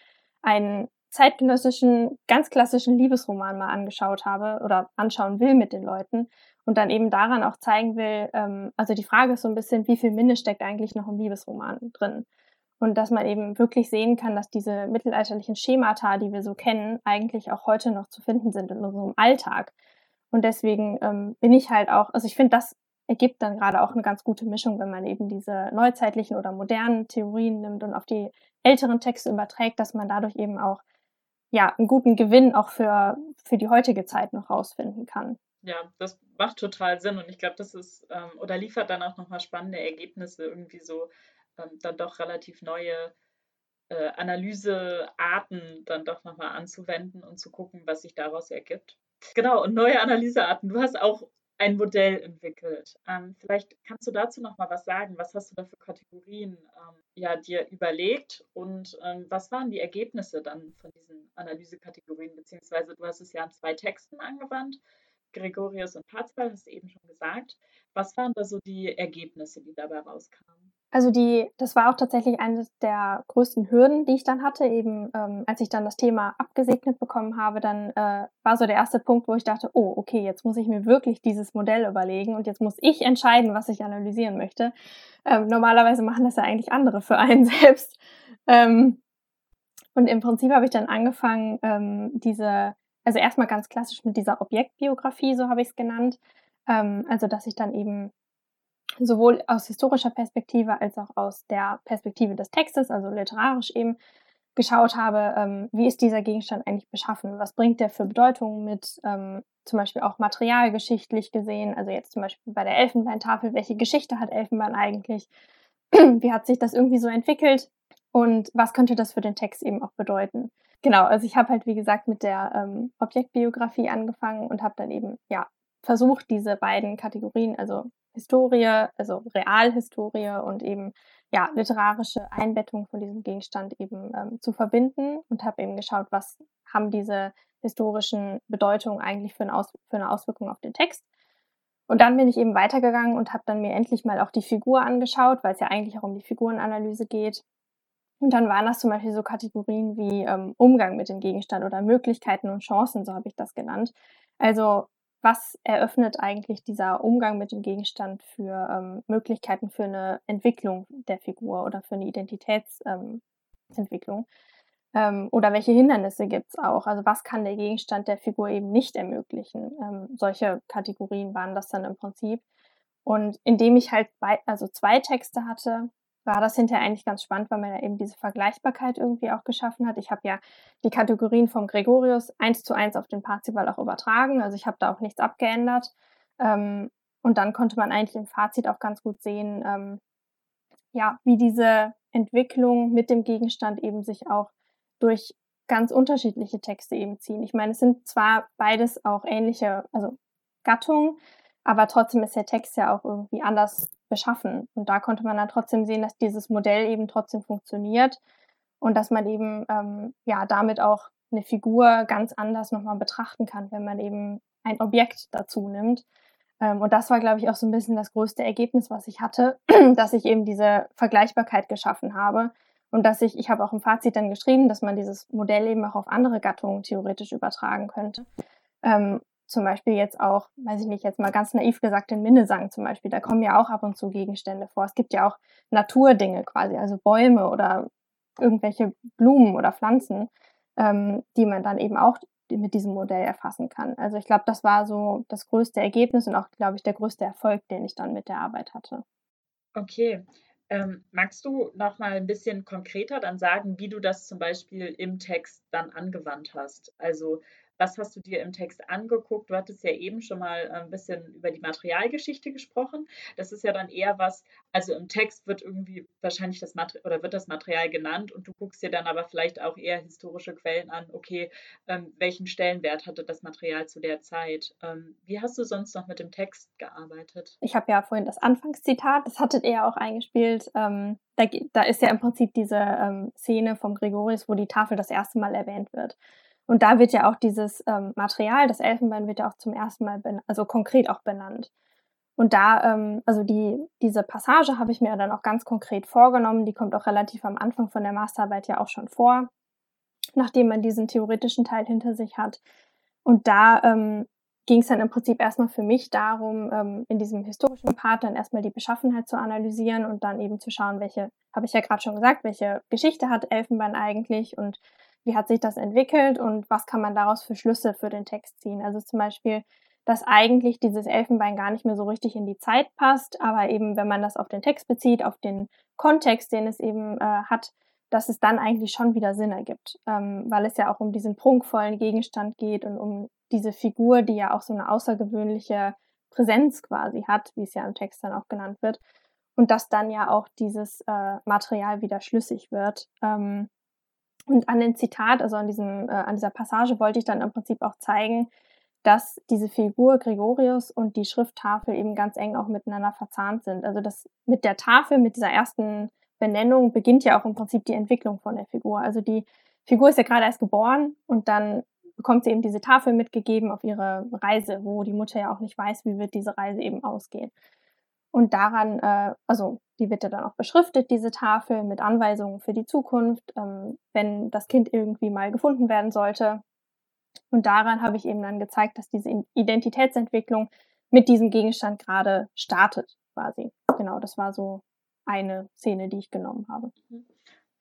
einen zeitgenössischen, ganz klassischen Liebesroman mal angeschaut habe oder anschauen will mit den Leuten und dann eben daran auch zeigen will, ähm, also die Frage ist so ein bisschen, wie viel Minne steckt eigentlich noch im Liebesroman drin? Und dass man eben wirklich sehen kann, dass diese mittelalterlichen Schemata, die wir so kennen, eigentlich auch heute noch zu finden sind in unserem Alltag. Und deswegen ähm, bin ich halt auch, also ich finde, das ergibt dann gerade auch eine ganz gute Mischung, wenn man eben diese neuzeitlichen oder modernen Theorien nimmt und auf die älteren Texte überträgt, dass man dadurch eben auch ja einen guten Gewinn auch für, für die heutige Zeit noch rausfinden kann. Ja, das macht total Sinn und ich glaube, das ist ähm, oder liefert dann auch nochmal spannende Ergebnisse, irgendwie so ähm, dann doch relativ neue äh, Analysearten dann doch nochmal anzuwenden und zu gucken, was sich daraus ergibt. Genau, und neue Analysearten. Du hast auch ein Modell entwickelt. Ähm, vielleicht kannst du dazu noch mal was sagen. Was hast du da für Kategorien ähm, ja, dir überlegt und ähm, was waren die Ergebnisse dann von diesen Analysekategorien? Beziehungsweise du hast es ja an zwei Texten angewandt. Gregorius und Parzival, hast du eben schon gesagt. Was waren da so die Ergebnisse, die dabei rauskamen? Also die, das war auch tatsächlich eine der größten Hürden, die ich dann hatte. Eben ähm, als ich dann das Thema abgesegnet bekommen habe, dann äh, war so der erste Punkt, wo ich dachte, oh, okay, jetzt muss ich mir wirklich dieses Modell überlegen und jetzt muss ich entscheiden, was ich analysieren möchte. Ähm, normalerweise machen das ja eigentlich andere für einen [LAUGHS] selbst. Ähm, und im Prinzip habe ich dann angefangen, ähm, diese also erstmal ganz klassisch mit dieser Objektbiografie, so habe ich es genannt. Ähm, also dass ich dann eben sowohl aus historischer Perspektive als auch aus der Perspektive des Textes, also literarisch eben, geschaut habe, ähm, wie ist dieser Gegenstand eigentlich beschaffen? Was bringt der für Bedeutungen mit? Ähm, zum Beispiel auch materialgeschichtlich gesehen, also jetzt zum Beispiel bei der Elfenbeintafel, welche Geschichte hat Elfenbein eigentlich? [CLEARS THROAT] wie hat sich das irgendwie so entwickelt? Und was könnte das für den Text eben auch bedeuten? Genau, also ich habe halt, wie gesagt, mit der ähm, Objektbiografie angefangen und habe dann eben, ja, versucht, diese beiden Kategorien, also Historie, also Realhistorie und eben ja literarische Einbettung von diesem Gegenstand eben ähm, zu verbinden und habe eben geschaut, was haben diese historischen Bedeutungen eigentlich für eine, Aus für eine Auswirkung auf den Text. Und dann bin ich eben weitergegangen und habe dann mir endlich mal auch die Figur angeschaut, weil es ja eigentlich auch um die Figurenanalyse geht und dann waren das zum Beispiel so Kategorien wie ähm, Umgang mit dem Gegenstand oder Möglichkeiten und Chancen, so habe ich das genannt. Also was eröffnet eigentlich dieser Umgang mit dem Gegenstand für ähm, Möglichkeiten für eine Entwicklung der Figur oder für eine Identitätsentwicklung? Ähm, ähm, oder welche Hindernisse gibt es auch? Also was kann der Gegenstand der Figur eben nicht ermöglichen? Ähm, solche Kategorien waren das dann im Prinzip. Und indem ich halt bei, also zwei Texte hatte, war das hinterher eigentlich ganz spannend, weil man ja eben diese Vergleichbarkeit irgendwie auch geschaffen hat. Ich habe ja die Kategorien vom Gregorius eins zu eins auf den Parzival auch übertragen. Also ich habe da auch nichts abgeändert. Ähm, und dann konnte man eigentlich im Fazit auch ganz gut sehen, ähm, ja, wie diese Entwicklung mit dem Gegenstand eben sich auch durch ganz unterschiedliche Texte eben ziehen. Ich meine, es sind zwar beides auch ähnliche, also Gattungen, aber trotzdem ist der Text ja auch irgendwie anders beschaffen. Und da konnte man dann trotzdem sehen, dass dieses Modell eben trotzdem funktioniert und dass man eben ähm, ja damit auch eine Figur ganz anders nochmal betrachten kann, wenn man eben ein Objekt dazu nimmt. Ähm, und das war, glaube ich, auch so ein bisschen das größte Ergebnis, was ich hatte, [CLEARS THROAT] dass ich eben diese Vergleichbarkeit geschaffen habe und dass ich, ich habe auch im Fazit dann geschrieben, dass man dieses Modell eben auch auf andere Gattungen theoretisch übertragen könnte. Ähm, zum Beispiel jetzt auch, weiß ich nicht, jetzt mal ganz naiv gesagt, den Minnesang zum Beispiel, da kommen ja auch ab und zu Gegenstände vor. Es gibt ja auch Naturdinge quasi, also Bäume oder irgendwelche Blumen oder Pflanzen, ähm, die man dann eben auch mit diesem Modell erfassen kann. Also ich glaube, das war so das größte Ergebnis und auch, glaube ich, der größte Erfolg, den ich dann mit der Arbeit hatte. Okay. Ähm, magst du noch mal ein bisschen konkreter dann sagen, wie du das zum Beispiel im Text dann angewandt hast? Also was hast du dir im Text angeguckt? Du hattest ja eben schon mal äh, ein bisschen über die Materialgeschichte gesprochen. Das ist ja dann eher was, also im Text wird irgendwie wahrscheinlich das Material oder wird das Material genannt und du guckst dir dann aber vielleicht auch eher historische Quellen an, okay, ähm, welchen Stellenwert hatte das Material zu der Zeit? Ähm, wie hast du sonst noch mit dem Text gearbeitet? Ich habe ja vorhin das Anfangszitat, das hattet ihr ja auch eingespielt. Ähm, da, da, ist ja im Prinzip diese ähm, Szene vom Gregorius, wo die Tafel das erste Mal erwähnt wird. Und da wird ja auch dieses ähm, Material, das Elfenbein, wird ja auch zum ersten Mal, also konkret auch benannt. Und da, ähm, also die, diese Passage habe ich mir dann auch ganz konkret vorgenommen. Die kommt auch relativ am Anfang von der Masterarbeit ja auch schon vor, nachdem man diesen theoretischen Teil hinter sich hat. Und da ähm, ging es dann im Prinzip erstmal für mich darum, ähm, in diesem historischen Part dann erstmal die Beschaffenheit zu analysieren und dann eben zu schauen, welche, habe ich ja gerade schon gesagt, welche Geschichte hat Elfenbein eigentlich und wie hat sich das entwickelt und was kann man daraus für Schlüsse für den Text ziehen. Also zum Beispiel, dass eigentlich dieses Elfenbein gar nicht mehr so richtig in die Zeit passt, aber eben, wenn man das auf den Text bezieht, auf den Kontext, den es eben äh, hat, dass es dann eigentlich schon wieder Sinn ergibt, ähm, weil es ja auch um diesen prunkvollen Gegenstand geht und um diese Figur, die ja auch so eine außergewöhnliche Präsenz quasi hat, wie es ja im Text dann auch genannt wird, und dass dann ja auch dieses äh, Material wieder schlüssig wird. Ähm, und an dem Zitat, also an, diesem, äh, an dieser Passage wollte ich dann im Prinzip auch zeigen, dass diese Figur Gregorius und die Schrifttafel eben ganz eng auch miteinander verzahnt sind. Also das mit der Tafel, mit dieser ersten Benennung beginnt ja auch im Prinzip die Entwicklung von der Figur. Also die Figur ist ja gerade erst geboren und dann bekommt sie eben diese Tafel mitgegeben auf ihre Reise, wo die Mutter ja auch nicht weiß, wie wird diese Reise eben ausgehen. Und daran, äh, also die wird ja dann auch beschriftet, diese Tafel mit Anweisungen für die Zukunft, ähm, wenn das Kind irgendwie mal gefunden werden sollte. Und daran habe ich eben dann gezeigt, dass diese Identitätsentwicklung mit diesem Gegenstand gerade startet, quasi. Genau, das war so eine Szene, die ich genommen habe. Mhm.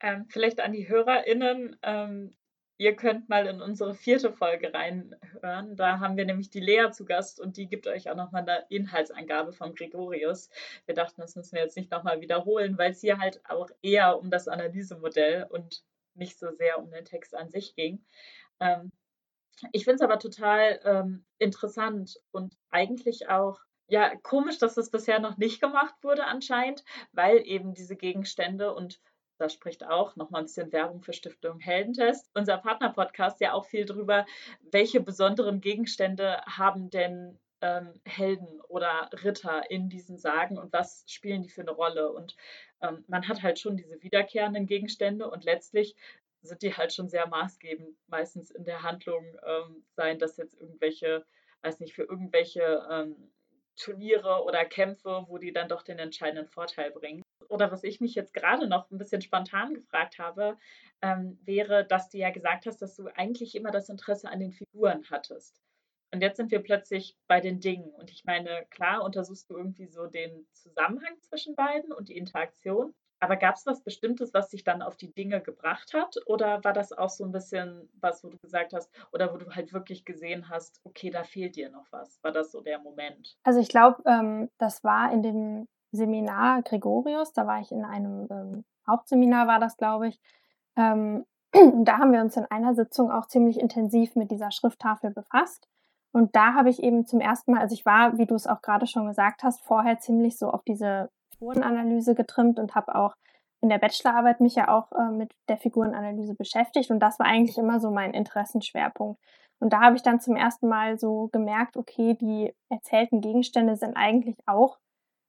Ähm, vielleicht an die HörerInnen, ähm, Ihr könnt mal in unsere vierte Folge reinhören. Da haben wir nämlich die Lea zu Gast und die gibt euch auch nochmal eine Inhaltsangabe vom Gregorius. Wir dachten, das müssen wir jetzt nicht nochmal wiederholen, weil es hier halt auch eher um das Analysemodell und nicht so sehr um den Text an sich ging. Ähm, ich finde es aber total ähm, interessant und eigentlich auch ja komisch, dass das bisher noch nicht gemacht wurde anscheinend, weil eben diese Gegenstände und da spricht auch nochmal ein bisschen Werbung für Stiftung Heldentest. Unser Partner-Podcast ja auch viel drüber, welche besonderen Gegenstände haben denn ähm, Helden oder Ritter in diesen Sagen und was spielen die für eine Rolle. Und ähm, man hat halt schon diese wiederkehrenden Gegenstände und letztlich sind die halt schon sehr maßgebend, meistens in der Handlung, ähm, seien das jetzt irgendwelche, weiß nicht, für irgendwelche ähm, Turniere oder Kämpfe, wo die dann doch den entscheidenden Vorteil bringen oder was ich mich jetzt gerade noch ein bisschen spontan gefragt habe, ähm, wäre, dass du ja gesagt hast, dass du eigentlich immer das Interesse an den Figuren hattest. Und jetzt sind wir plötzlich bei den Dingen. Und ich meine, klar untersuchst du irgendwie so den Zusammenhang zwischen beiden und die Interaktion. Aber gab es was Bestimmtes, was dich dann auf die Dinge gebracht hat? Oder war das auch so ein bisschen was, wo du gesagt hast, oder wo du halt wirklich gesehen hast, okay, da fehlt dir noch was? War das so der Moment? Also ich glaube, ähm, das war in dem Seminar Gregorius, da war ich in einem ähm, Hauptseminar, war das, glaube ich. Ähm, [CLEARS THROAT] da haben wir uns in einer Sitzung auch ziemlich intensiv mit dieser Schrifttafel befasst. Und da habe ich eben zum ersten Mal, also ich war, wie du es auch gerade schon gesagt hast, vorher ziemlich so auf diese Figurenanalyse getrimmt und habe auch in der Bachelorarbeit mich ja auch äh, mit der Figurenanalyse beschäftigt. Und das war eigentlich immer so mein Interessenschwerpunkt. Und da habe ich dann zum ersten Mal so gemerkt, okay, die erzählten Gegenstände sind eigentlich auch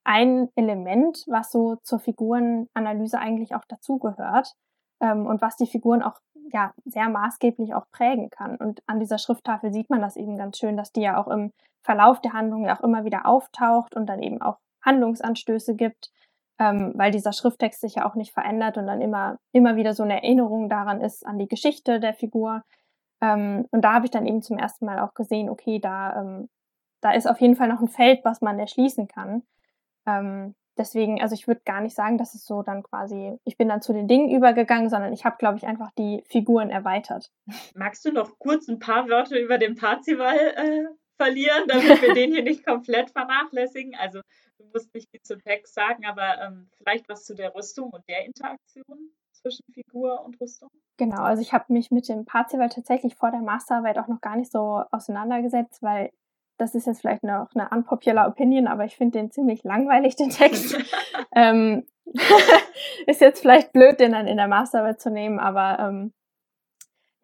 ein Element, was so zur Figurenanalyse eigentlich auch dazugehört ähm, und was die Figuren auch ja sehr maßgeblich auch prägen kann. Und an dieser Schrifttafel sieht man das eben ganz schön, dass die ja auch im Verlauf der Handlung ja auch immer wieder auftaucht und dann eben auch Handlungsanstöße gibt, ähm, weil dieser Schrifttext sich ja auch nicht verändert und dann immer, immer wieder so eine Erinnerung daran ist, an die Geschichte der Figur. Ähm, und da habe ich dann eben zum ersten Mal auch gesehen, okay, da, ähm, da ist auf jeden Fall noch ein Feld, was man erschließen kann. Ähm, deswegen, also ich würde gar nicht sagen, dass es so dann quasi, ich bin dann zu den Dingen übergegangen, sondern ich habe, glaube ich, einfach die Figuren erweitert. [LAUGHS] Magst du noch kurz ein paar Wörter über den Parzival äh, verlieren, damit wir den hier nicht komplett vernachlässigen? Also du musst nicht viel zum Text sagen, aber ähm, vielleicht was zu der Rüstung und der Interaktion zwischen Figur und Rüstung? Genau, also ich habe mich mit dem Parzival tatsächlich vor der Masterarbeit auch noch gar nicht so auseinandergesetzt, weil das ist jetzt vielleicht noch eine unpopular Opinion, aber ich finde den ziemlich langweilig, den Text. [LAUGHS] ähm, [LAUGHS] ist jetzt vielleicht blöd, den dann in der Masterarbeit zu nehmen, aber ähm,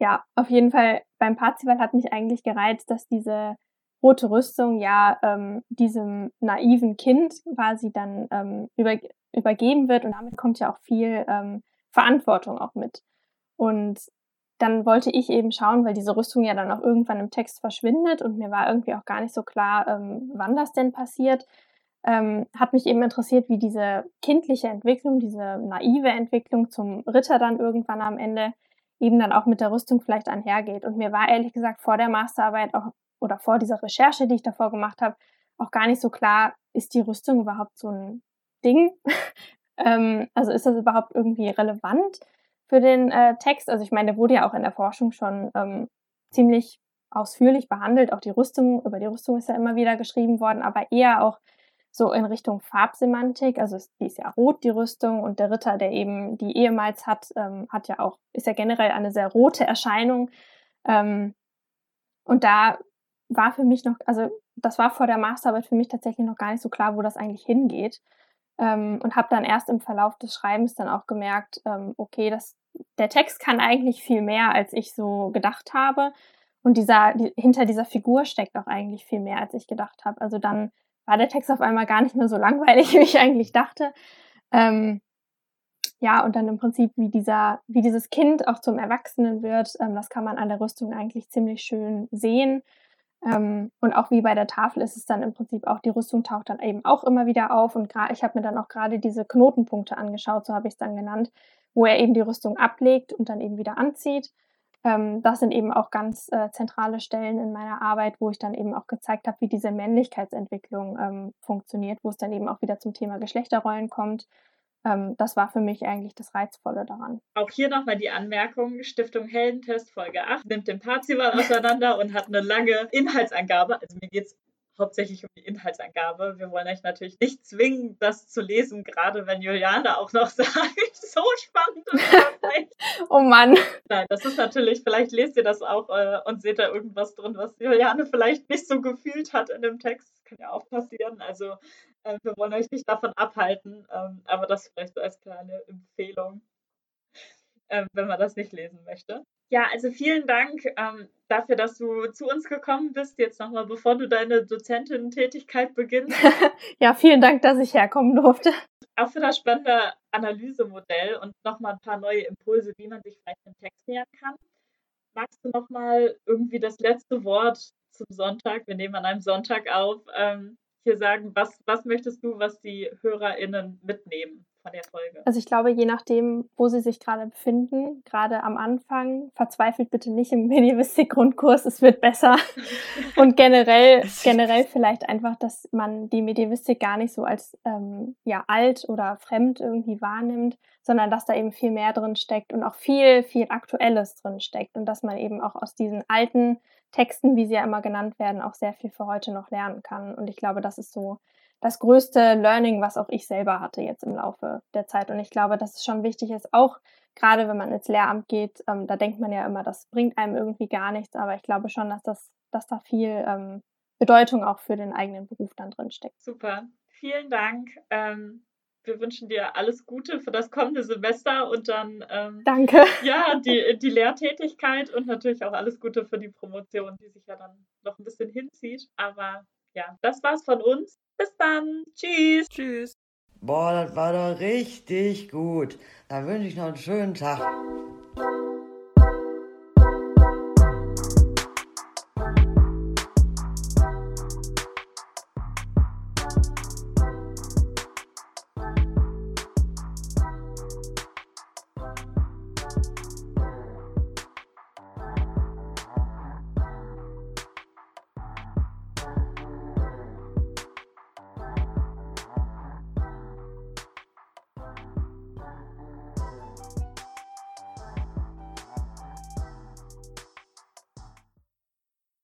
ja, auf jeden Fall beim Parzival hat mich eigentlich gereizt, dass diese rote Rüstung ja ähm, diesem naiven Kind quasi dann ähm, über, übergeben wird und damit kommt ja auch viel ähm, Verantwortung auch mit. Und dann wollte ich eben schauen, weil diese Rüstung ja dann auch irgendwann im Text verschwindet und mir war irgendwie auch gar nicht so klar, ähm, wann das denn passiert. Ähm, hat mich eben interessiert, wie diese kindliche Entwicklung, diese naive Entwicklung zum Ritter dann irgendwann am Ende eben dann auch mit der Rüstung vielleicht einhergeht. Und mir war ehrlich gesagt vor der Masterarbeit auch oder vor dieser Recherche, die ich davor gemacht habe, auch gar nicht so klar, ist die Rüstung überhaupt so ein Ding? [LAUGHS] ähm, also ist das überhaupt irgendwie relevant? Für den äh, Text. Also ich meine, der wurde ja auch in der Forschung schon ähm, ziemlich ausführlich behandelt. Auch die Rüstung, über die Rüstung ist ja immer wieder geschrieben worden, aber eher auch so in Richtung Farbsemantik. Also die ist ja rot, die Rüstung, und der Ritter, der eben die ehemals hat, ähm, hat ja auch, ist ja generell eine sehr rote Erscheinung. Ähm, und da war für mich noch, also das war vor der Masterarbeit für mich tatsächlich noch gar nicht so klar, wo das eigentlich hingeht. Ähm, und habe dann erst im Verlauf des Schreibens dann auch gemerkt, ähm, okay, das, der Text kann eigentlich viel mehr, als ich so gedacht habe. Und dieser, die, hinter dieser Figur steckt auch eigentlich viel mehr, als ich gedacht habe. Also dann war der Text auf einmal gar nicht mehr so langweilig, [LAUGHS] wie ich eigentlich dachte. Ähm, ja, und dann im Prinzip, wie dieser, wie dieses Kind auch zum Erwachsenen wird, ähm, das kann man an der Rüstung eigentlich ziemlich schön sehen. Ähm, und auch wie bei der Tafel ist es dann im Prinzip auch, die Rüstung taucht dann eben auch immer wieder auf. Und ich habe mir dann auch gerade diese Knotenpunkte angeschaut, so habe ich es dann genannt, wo er eben die Rüstung ablegt und dann eben wieder anzieht. Ähm, das sind eben auch ganz äh, zentrale Stellen in meiner Arbeit, wo ich dann eben auch gezeigt habe, wie diese Männlichkeitsentwicklung ähm, funktioniert, wo es dann eben auch wieder zum Thema Geschlechterrollen kommt ähm, das war für mich eigentlich das Reizvolle daran. Auch hier nochmal die Anmerkung: Stiftung Heldentest Folge 8 nimmt den Parzival auseinander und hat eine lange Inhaltsangabe. Also mir geht es hauptsächlich um die Inhaltsangabe. Wir wollen euch natürlich nicht zwingen, das zu lesen, gerade wenn Juliane auch noch [LAUGHS] sagt, so spannend [LAUGHS] Oh Mann. Nein, das ist natürlich, vielleicht lest ihr das auch äh, und seht da irgendwas drin, was Juliane vielleicht nicht so gefühlt hat in dem Text. Das kann ja auch passieren. Also äh, wir wollen euch nicht davon abhalten, ähm, aber das vielleicht so als kleine Empfehlung, äh, wenn man das nicht lesen möchte. Ja, also vielen Dank ähm, dafür, dass du zu uns gekommen bist. Jetzt nochmal, bevor du deine Dozentin-Tätigkeit beginnst. [LAUGHS] ja, vielen Dank, dass ich herkommen durfte. Auch für das spannende Analysemodell und nochmal ein paar neue Impulse, wie man sich vielleicht dem Text nähern kann. Magst du nochmal irgendwie das letzte Wort zum Sonntag, wir nehmen an einem Sonntag auf, ähm, hier sagen, was, was möchtest du, was die HörerInnen mitnehmen von der Folge? Also ich glaube, je nachdem, wo sie sich gerade befinden, gerade am Anfang, verzweifelt bitte nicht im Medievistik-Grundkurs, es wird besser. [LAUGHS] Und generell, generell vielleicht einfach, dass man die Medievistik gar nicht so als ähm, ja, alt oder fremd irgendwie wahrnimmt, sondern dass da eben viel mehr drin steckt und auch viel, viel Aktuelles drin steckt und dass man eben auch aus diesen alten Texten, wie sie ja immer genannt werden, auch sehr viel für heute noch lernen kann. Und ich glaube, das ist so das größte Learning, was auch ich selber hatte jetzt im Laufe der Zeit. Und ich glaube, dass es schon wichtig ist, auch gerade wenn man ins Lehramt geht, ähm, da denkt man ja immer, das bringt einem irgendwie gar nichts. Aber ich glaube schon, dass das, dass da viel ähm, Bedeutung auch für den eigenen Beruf dann drin steckt. Super. Vielen Dank. Ähm, wir wünschen dir alles Gute für das kommende Semester und dann ähm, Danke. [LAUGHS] Ja, die, die Lehrtätigkeit und natürlich auch alles Gute für die Promotion, die sich ja dann noch ein bisschen hinzieht. Aber ja, das war's von uns. Bis dann. Tschüss. Tschüss. Boah, das war doch richtig gut. Dann wünsche ich noch einen schönen Tag.